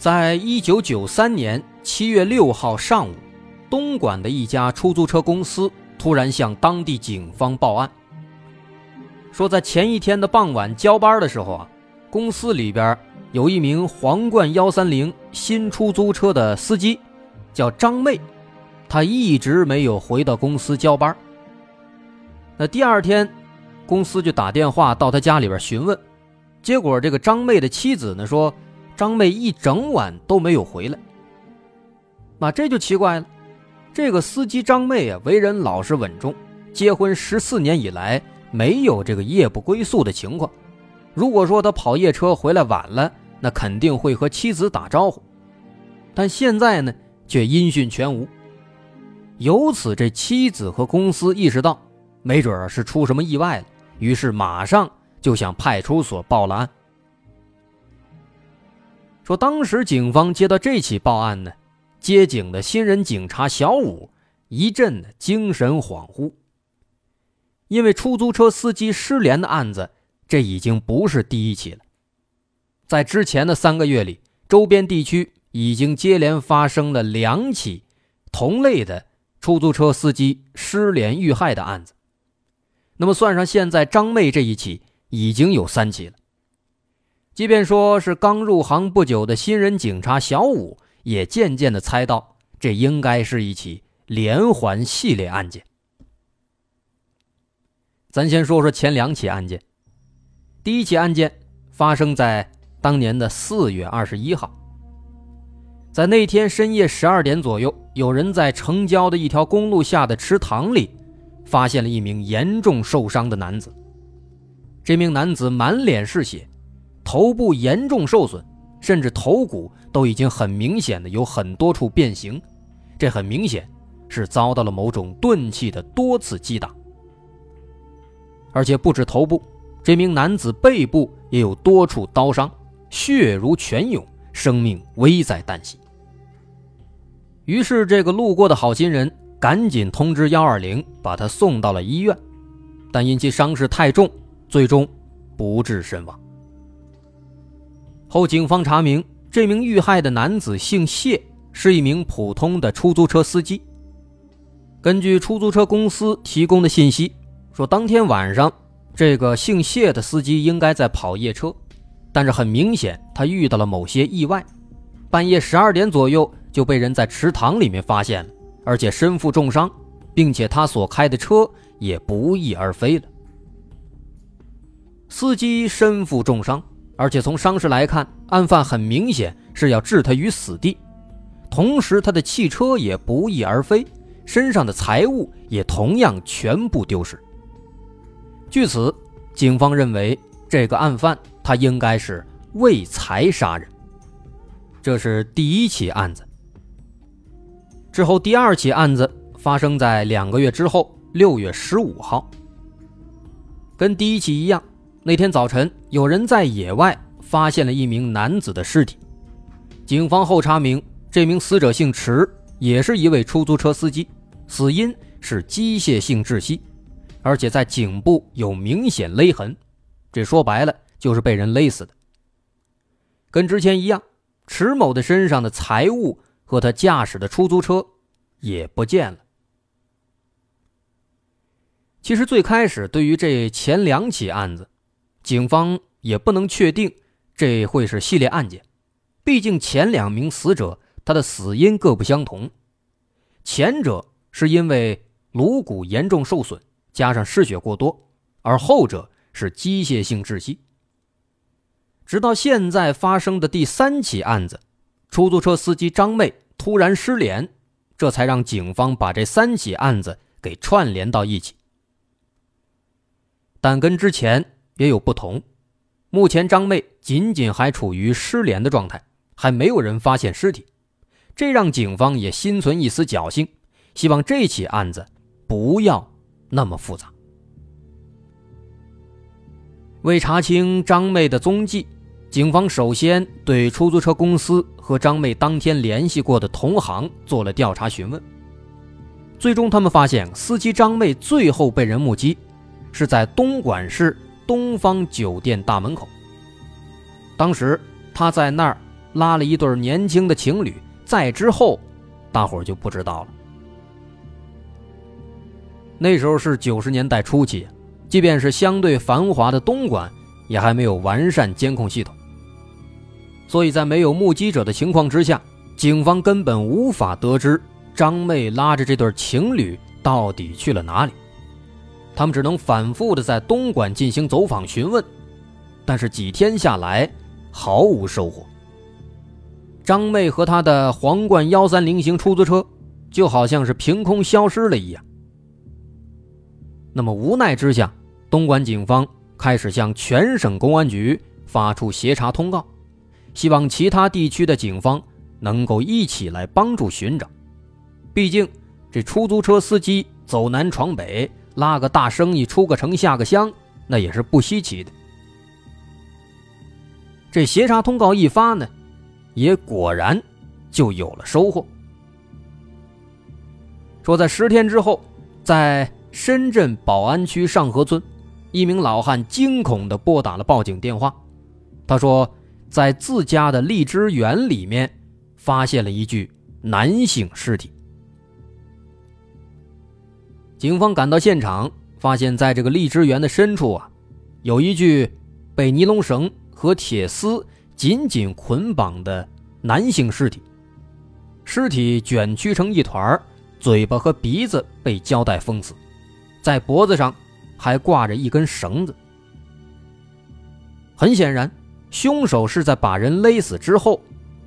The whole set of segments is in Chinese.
在一九九三年七月六号上午，东莞的一家出租车公司突然向当地警方报案，说在前一天的傍晚交班的时候啊，公司里边有一名皇冠幺三零新出租车的司机，叫张妹，她一直没有回到公司交班。那第二天，公司就打电话到他家里边询问，结果这个张妹的妻子呢说。张妹一整晚都没有回来，那这就奇怪了。这个司机张妹啊，为人老实稳重，结婚十四年以来没有这个夜不归宿的情况。如果说他跑夜车回来晚了，那肯定会和妻子打招呼。但现在呢，却音讯全无。由此，这妻子和公司意识到，没准是出什么意外了，于是马上就向派出所报了案。说当时警方接到这起报案呢，接警的新人警察小武一阵精神恍惚。因为出租车司机失联的案子，这已经不是第一起了。在之前的三个月里，周边地区已经接连发生了两起同类的出租车司机失联遇害的案子。那么算上现在张妹这一起，已经有三起了。即便说是刚入行不久的新人警察小武，也渐渐的猜到，这应该是一起连环系列案件。咱先说说前两起案件。第一起案件发生在当年的四月二十一号，在那天深夜十二点左右，有人在城郊的一条公路下的池塘里，发现了一名严重受伤的男子。这名男子满脸是血。头部严重受损，甚至头骨都已经很明显的有很多处变形，这很明显是遭到了某种钝器的多次击打。而且不止头部，这名男子背部也有多处刀伤，血如泉涌，生命危在旦夕。于是，这个路过的好心人赶紧通知幺二零，把他送到了医院，但因其伤势太重，最终不治身亡。后，警方查明，这名遇害的男子姓谢，是一名普通的出租车司机。根据出租车公司提供的信息，说当天晚上，这个姓谢的司机应该在跑夜车，但是很明显，他遇到了某些意外，半夜十二点左右就被人在池塘里面发现了，而且身负重伤，并且他所开的车也不翼而飞了。司机身负重伤。而且从伤势来看，案犯很明显是要置他于死地，同时他的汽车也不翼而飞，身上的财物也同样全部丢失。据此，警方认为这个案犯他应该是为财杀人。这是第一起案子。之后，第二起案子发生在两个月之后，六月十五号，跟第一起一样。那天早晨，有人在野外发现了一名男子的尸体。警方后查明，这名死者姓池，也是一位出租车司机，死因是机械性窒息，而且在颈部有明显勒痕，这说白了就是被人勒死的。跟之前一样，池某的身上的财物和他驾驶的出租车也不见了。其实最开始，对于这前两起案子，警方也不能确定这会是系列案件，毕竟前两名死者他的死因各不相同，前者是因为颅骨严重受损加上失血过多，而后者是机械性窒息。直到现在发生的第三起案子，出租车司机张妹突然失联，这才让警方把这三起案子给串联到一起，但跟之前。也有不同，目前张妹仅仅还处于失联的状态，还没有人发现尸体，这让警方也心存一丝侥幸，希望这起案子不要那么复杂。为查清张妹的踪迹，警方首先对出租车公司和张妹当天联系过的同行做了调查询问。最终，他们发现司机张妹最后被人目击，是在东莞市东方酒店大门口。当时他在那儿拉了一对年轻的情侣，再之后，大伙儿就不知道了。那时候是九十年代初期。即便是相对繁华的东莞，也还没有完善监控系统，所以在没有目击者的情况之下，警方根本无法得知张妹拉着这对情侣到底去了哪里。他们只能反复的在东莞进行走访询问，但是几天下来毫无收获。张妹和她的皇冠幺三零型出租车就好像是凭空消失了一样。那么无奈之下。东莞警方开始向全省公安局发出协查通告，希望其他地区的警方能够一起来帮助寻找。毕竟，这出租车司机走南闯北，拉个大生意出个城下个乡，那也是不稀奇的。这协查通告一发呢，也果然就有了收获。说在十天之后，在深圳宝安区上河村。一名老汉惊恐地拨打了报警电话，他说，在自家的荔枝园里面发现了一具男性尸体。警方赶到现场，发现在这个荔枝园的深处啊，有一具被尼龙绳和铁丝紧紧捆绑的男性尸体，尸体卷曲成一团，嘴巴和鼻子被胶带封死，在脖子上。还挂着一根绳子，很显然，凶手是在把人勒死之后，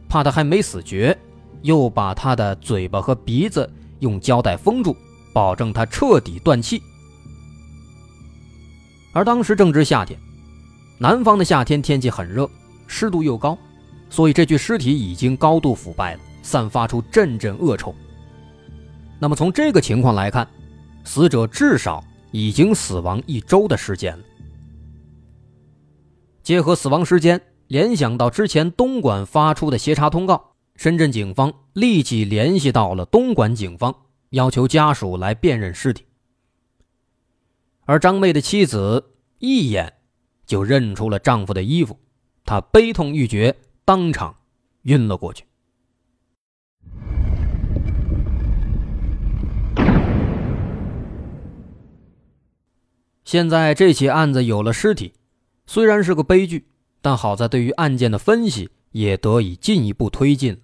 怕他还没死绝，又把他的嘴巴和鼻子用胶带封住，保证他彻底断气。而当时正值夏天，南方的夏天天气很热，湿度又高，所以这具尸体已经高度腐败了，散发出阵阵恶臭。那么从这个情况来看，死者至少。已经死亡一周的时间了。结合死亡时间，联想到之前东莞发出的协查通告，深圳警方立即联系到了东莞警方，要求家属来辨认尸体。而张妹的妻子一眼就认出了丈夫的衣服，她悲痛欲绝，当场晕了过去。现在这起案子有了尸体，虽然是个悲剧，但好在对于案件的分析也得以进一步推进。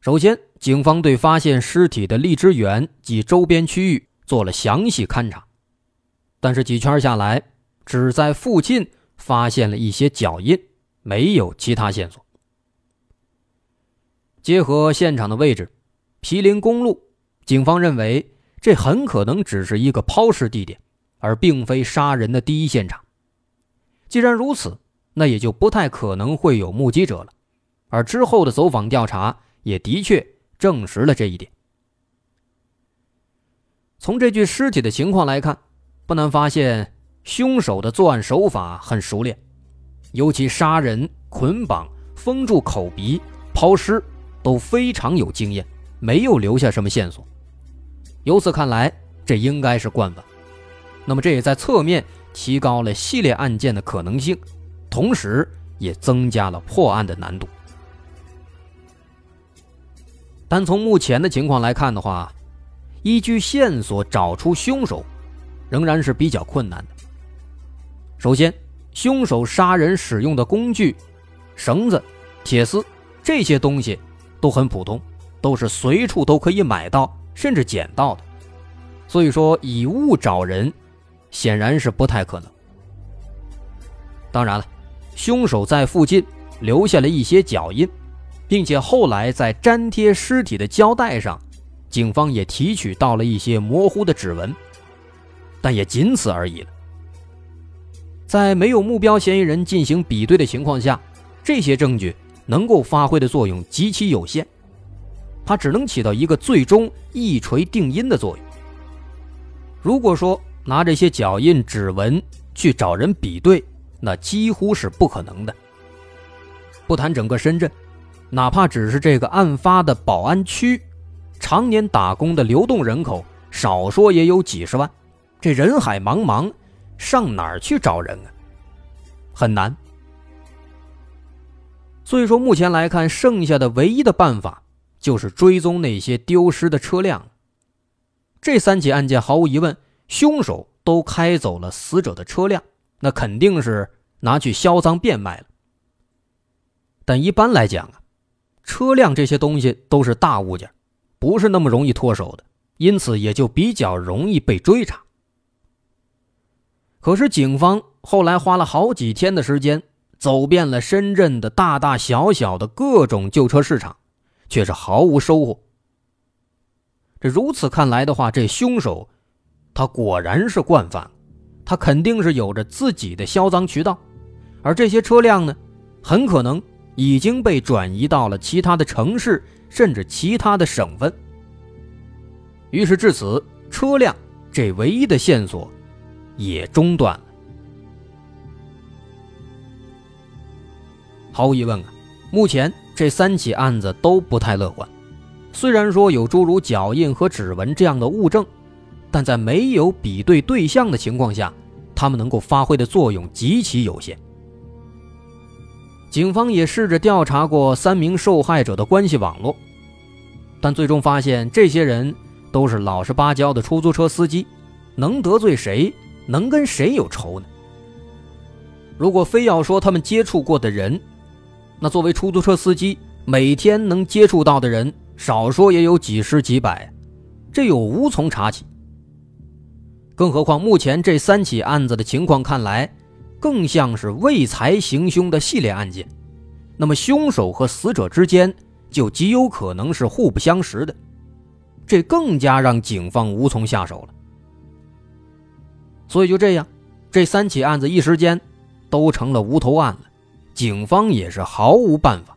首先，警方对发现尸体的荔枝园及周边区域做了详细勘查，但是几圈下来，只在附近发现了一些脚印，没有其他线索。结合现场的位置，毗邻公路，警方认为。这很可能只是一个抛尸地点，而并非杀人的第一现场。既然如此，那也就不太可能会有目击者了。而之后的走访调查也的确证实了这一点。从这具尸体的情况来看，不难发现凶手的作案手法很熟练，尤其杀人、捆绑、封住口鼻、抛尸都非常有经验，没有留下什么线索。由此看来，这应该是惯犯。那么，这也在侧面提高了系列案件的可能性，同时也增加了破案的难度。但从目前的情况来看的话，依据线索找出凶手，仍然是比较困难的。首先，凶手杀人使用的工具——绳子、铁丝这些东西都很普通，都是随处都可以买到。甚至捡到的，所以说以物找人，显然是不太可能。当然了，凶手在附近留下了一些脚印，并且后来在粘贴尸体的胶带上，警方也提取到了一些模糊的指纹，但也仅此而已了。在没有目标嫌疑人进行比对的情况下，这些证据能够发挥的作用极其有限，它只能起到一个最终一锤定音的作用。如果说拿这些脚印、指纹去找人比对，那几乎是不可能的。不谈整个深圳，哪怕只是这个案发的宝安区，常年打工的流动人口，少说也有几十万，这人海茫茫，上哪儿去找人啊？很难。所以说，目前来看，剩下的唯一的办法就是追踪那些丢失的车辆。这三起案件毫无疑问，凶手都开走了死者的车辆，那肯定是拿去销赃变卖了。但一般来讲啊，车辆这些东西都是大物件，不是那么容易脱手的，因此也就比较容易被追查。可是警方后来花了好几天的时间。走遍了深圳的大大小小的各种旧车市场，却是毫无收获。这如此看来的话，这凶手，他果然是惯犯，他肯定是有着自己的销赃渠道，而这些车辆呢，很可能已经被转移到了其他的城市，甚至其他的省份。于是至此，车辆这唯一的线索也中断了。毫无疑问啊，目前这三起案子都不太乐观。虽然说有诸如脚印和指纹这样的物证，但在没有比对对象的情况下，他们能够发挥的作用极其有限。警方也试着调查过三名受害者的关系网络，但最终发现这些人都是老实巴交的出租车司机，能得罪谁，能跟谁有仇呢？如果非要说他们接触过的人，那作为出租车司机，每天能接触到的人，少说也有几十几百，这又无从查起。更何况目前这三起案子的情况看来，更像是为财行凶的系列案件，那么凶手和死者之间就极有可能是互不相识的，这更加让警方无从下手了。所以就这样，这三起案子一时间都成了无头案了。警方也是毫无办法，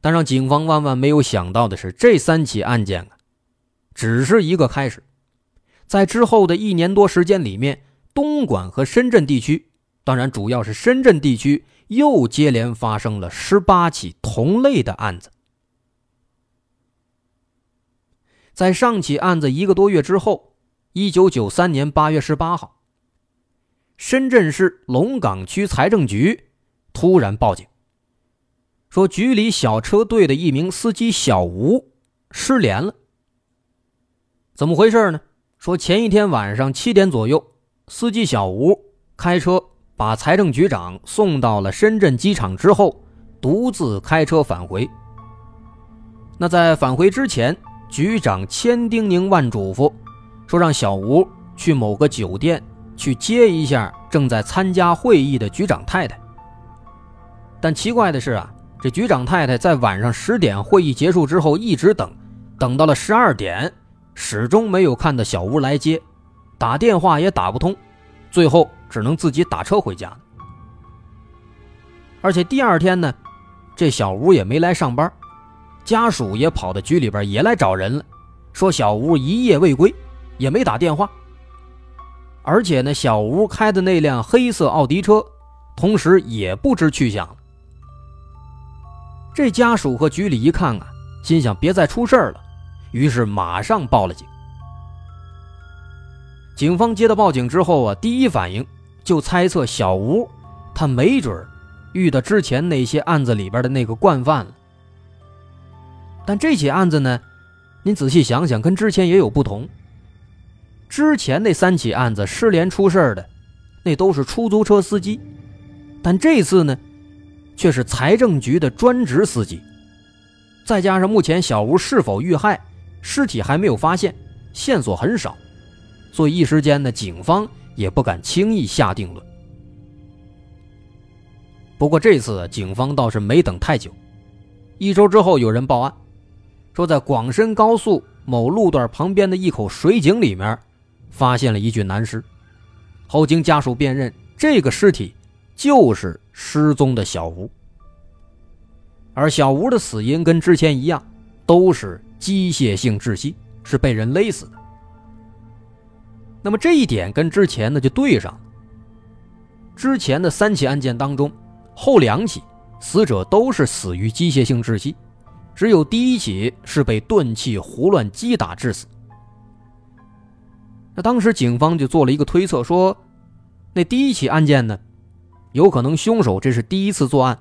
但让警方万万没有想到的是，这三起案件啊，只是一个开始，在之后的一年多时间里面，东莞和深圳地区，当然主要是深圳地区，又接连发生了十八起同类的案子。在上起案子一个多月之后，一九九三年八月十八号。深圳市龙岗区财政局突然报警，说局里小车队的一名司机小吴失联了。怎么回事呢？说前一天晚上七点左右，司机小吴开车把财政局长送到了深圳机场之后，独自开车返回。那在返回之前，局长千叮咛万嘱咐，说让小吴去某个酒店。去接一下正在参加会议的局长太太。但奇怪的是啊，这局长太太在晚上十点会议结束之后一直等，等到了十二点，始终没有看到小吴来接，打电话也打不通，最后只能自己打车回家。而且第二天呢，这小吴也没来上班，家属也跑到局里边也来找人了，说小吴一夜未归，也没打电话。而且呢，小吴开的那辆黑色奥迪车，同时也不知去向了。这家属和局里一看啊，心想别再出事了，于是马上报了警。警方接到报警之后啊，第一反应就猜测小吴他没准遇到之前那些案子里边的那个惯犯了。但这起案子呢，您仔细想想，跟之前也有不同。之前那三起案子失联出事的，那都是出租车司机，但这次呢，却是财政局的专职司机。再加上目前小吴是否遇害，尸体还没有发现，线索很少，所以一时间呢，警方也不敢轻易下定论。不过这次警方倒是没等太久，一周之后有人报案，说在广深高速某路段旁边的一口水井里面。发现了一具男尸，后经家属辨认，这个尸体就是失踪的小吴。而小吴的死因跟之前一样，都是机械性窒息，是被人勒死的。那么这一点跟之前呢就对上了。之前的三起案件当中，后两起死者都是死于机械性窒息，只有第一起是被钝器胡乱击打致死。那当时警方就做了一个推测，说，那第一起案件呢，有可能凶手这是第一次作案，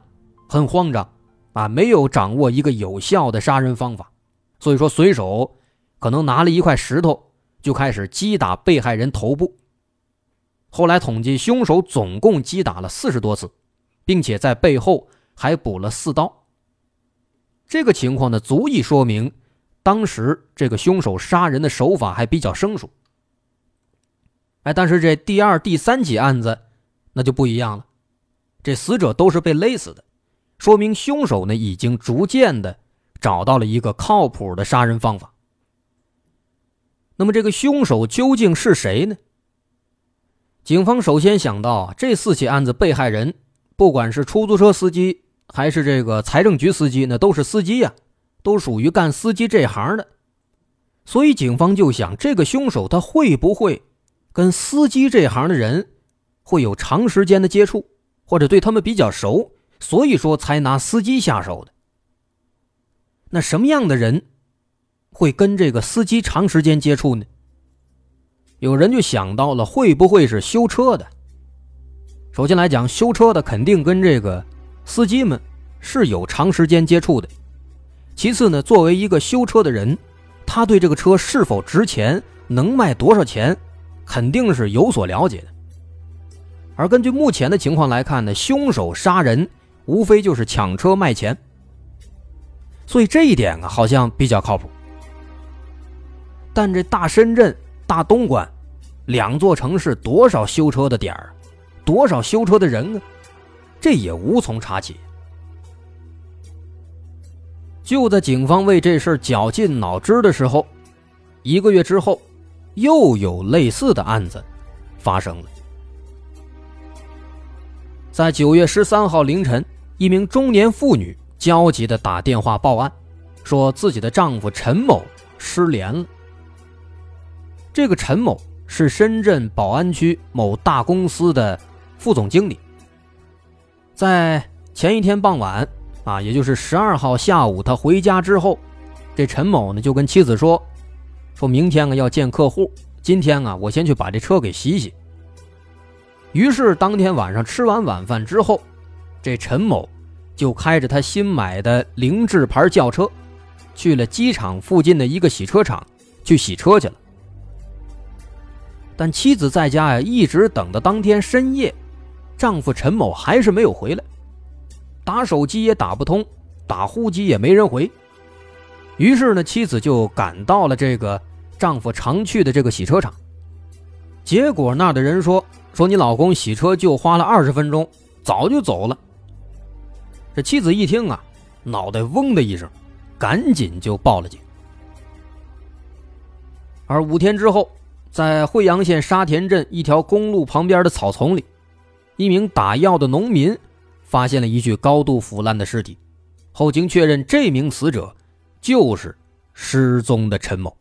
很慌张，啊，没有掌握一个有效的杀人方法，所以说随手可能拿了一块石头就开始击打被害人头部。后来统计，凶手总共击打了四十多次，并且在背后还补了四刀。这个情况呢，足以说明当时这个凶手杀人的手法还比较生疏。哎，但是这第二、第三起案子，那就不一样了。这死者都是被勒死的，说明凶手呢已经逐渐的找到了一个靠谱的杀人方法。那么这个凶手究竟是谁呢？警方首先想到，这四起案子被害人，不管是出租车司机还是这个财政局司机，那都是司机呀，都属于干司机这行的。所以警方就想，这个凶手他会不会？跟司机这行的人会有长时间的接触，或者对他们比较熟，所以说才拿司机下手的。那什么样的人会跟这个司机长时间接触呢？有人就想到了，会不会是修车的？首先来讲，修车的肯定跟这个司机们是有长时间接触的。其次呢，作为一个修车的人，他对这个车是否值钱，能卖多少钱？肯定是有所了解的，而根据目前的情况来看呢，凶手杀人无非就是抢车卖钱，所以这一点啊好像比较靠谱。但这大深圳、大东莞两座城市，多少修车的点儿，多少修车的人啊，这也无从查起。就在警方为这事绞尽脑汁的时候，一个月之后。又有类似的案子发生了。在九月十三号凌晨，一名中年妇女焦急的打电话报案，说自己的丈夫陈某失联了。这个陈某是深圳宝安区某大公司的副总经理。在前一天傍晚，啊，也就是十二号下午，他回家之后，这陈某呢就跟妻子说。说明天啊要见客户，今天啊我先去把这车给洗洗。于是当天晚上吃完晚饭之后，这陈某就开着他新买的凌志牌轿车，去了机场附近的一个洗车厂去洗车去了。但妻子在家呀，一直等到当天深夜，丈夫陈某还是没有回来，打手机也打不通，打呼机也没人回。于是呢，妻子就赶到了这个。丈夫常去的这个洗车场，结果那的人说：“说你老公洗车就花了二十分钟，早就走了。”这妻子一听啊，脑袋嗡的一声，赶紧就报了警。而五天之后，在惠阳县沙田镇一条公路旁边的草丛里，一名打药的农民发现了一具高度腐烂的尸体，后经确认，这名死者就是失踪的陈某。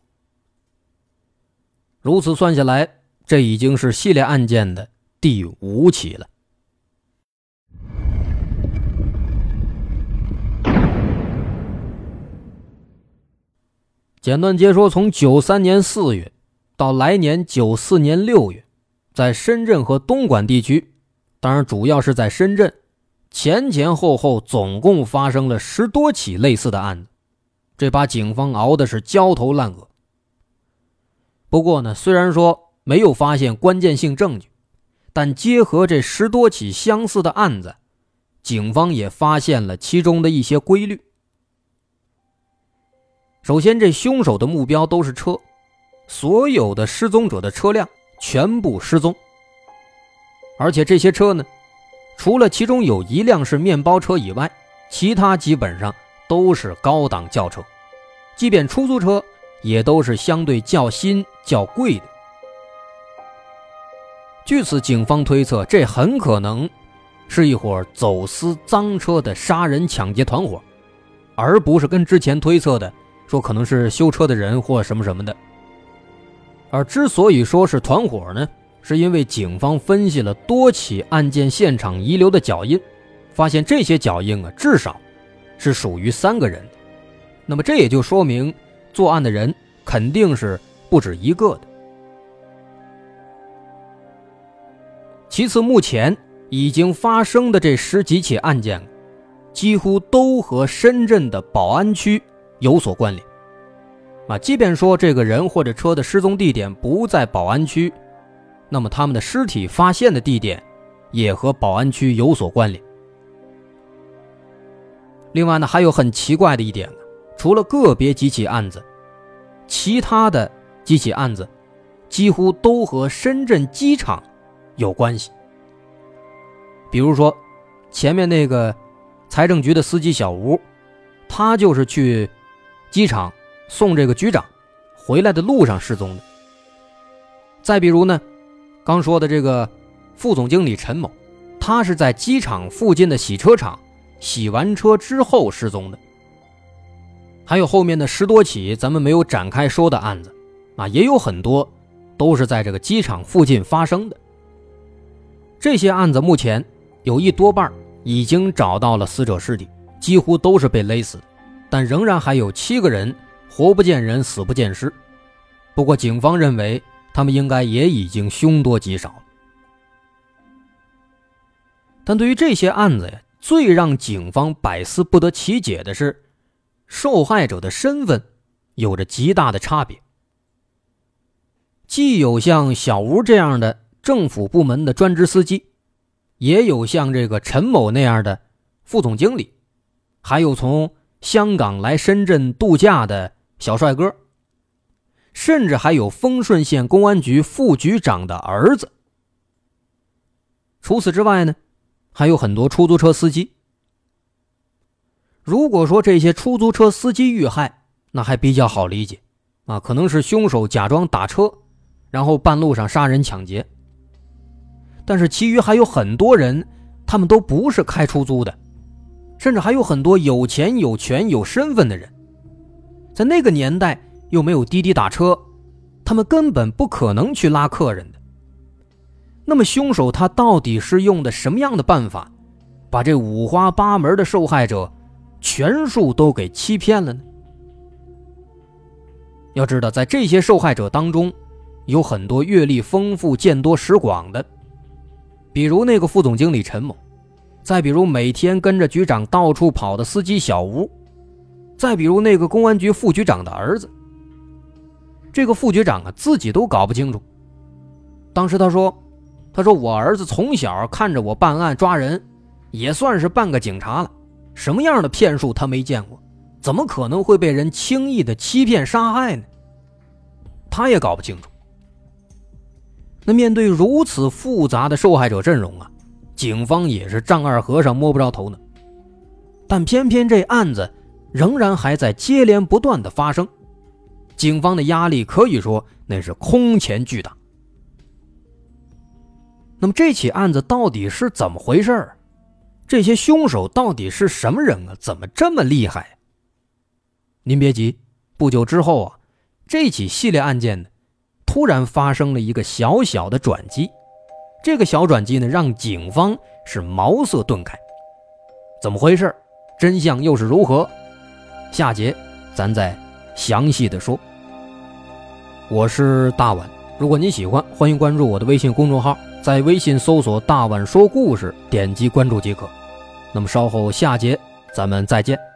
如此算下来，这已经是系列案件的第五起了。简短接说：从九三年四月到来年九四年六月，在深圳和东莞地区，当然主要是在深圳，前前后后总共发生了十多起类似的案子，这把警方熬的是焦头烂额。不过呢，虽然说没有发现关键性证据，但结合这十多起相似的案子，警方也发现了其中的一些规律。首先，这凶手的目标都是车，所有的失踪者的车辆全部失踪，而且这些车呢，除了其中有一辆是面包车以外，其他基本上都是高档轿车，即便出租车。也都是相对较新、较贵的。据此，警方推测，这很可能是一伙走私赃车的杀人抢劫团伙，而不是跟之前推测的说可能是修车的人或什么什么的。而之所以说是团伙呢，是因为警方分析了多起案件现场遗留的脚印，发现这些脚印啊，至少是属于三个人。那么这也就说明，作案的人肯定是不止一个的。其次，目前。已经发生的这十几起案件，几乎都和深圳的宝安区有所关联。啊，即便说这个人或者车的失踪地点不在宝安区，那么他们的尸体发现的地点也和宝安区有所关联。另外呢，还有很奇怪的一点除了个别几起案子，其他的几起案子几乎都和深圳机场有关系。比如说，前面那个财政局的司机小吴，他就是去机场送这个局长回来的路上失踪的。再比如呢，刚说的这个副总经理陈某，他是在机场附近的洗车场洗完车之后失踪的。还有后面的十多起咱们没有展开说的案子，啊，也有很多都是在这个机场附近发生的。这些案子目前。有一多半已经找到了死者尸体，几乎都是被勒死的，但仍然还有七个人活不见人，死不见尸。不过警方认为他们应该也已经凶多吉少。但对于这些案子呀，最让警方百思不得其解的是，受害者的身份有着极大的差别。既有像小吴这样的政府部门的专职司机。也有像这个陈某那样的副总经理，还有从香港来深圳度假的小帅哥，甚至还有丰顺县公安局副局长的儿子。除此之外呢，还有很多出租车司机。如果说这些出租车司机遇害，那还比较好理解，啊，可能是凶手假装打车，然后半路上杀人抢劫。但是，其余还有很多人，他们都不是开出租的，甚至还有很多有钱、有权、有身份的人，在那个年代又没有滴滴打车，他们根本不可能去拉客人的。那么，凶手他到底是用的什么样的办法，把这五花八门的受害者全数都给欺骗了呢？要知道，在这些受害者当中，有很多阅历丰富、见多识广的。比如那个副总经理陈某，再比如每天跟着局长到处跑的司机小吴，再比如那个公安局副局长的儿子。这个副局长啊，自己都搞不清楚。当时他说：“他说我儿子从小看着我办案抓人，也算是半个警察了。什么样的骗术他没见过？怎么可能会被人轻易的欺骗杀害呢？他也搞不清楚。”那面对如此复杂的受害者阵容啊，警方也是丈二和尚摸不着头脑。但偏偏这案子仍然还在接连不断的发生，警方的压力可以说那是空前巨大。那么这起案子到底是怎么回事儿这些凶手到底是什么人啊？怎么这么厉害？您别急，不久之后啊，这起系列案件呢？突然发生了一个小小的转机，这个小转机呢，让警方是茅塞顿开。怎么回事？真相又是如何？下节咱再详细的说。我是大碗，如果您喜欢，欢迎关注我的微信公众号，在微信搜索“大碗说故事”，点击关注即可。那么稍后下节咱们再见。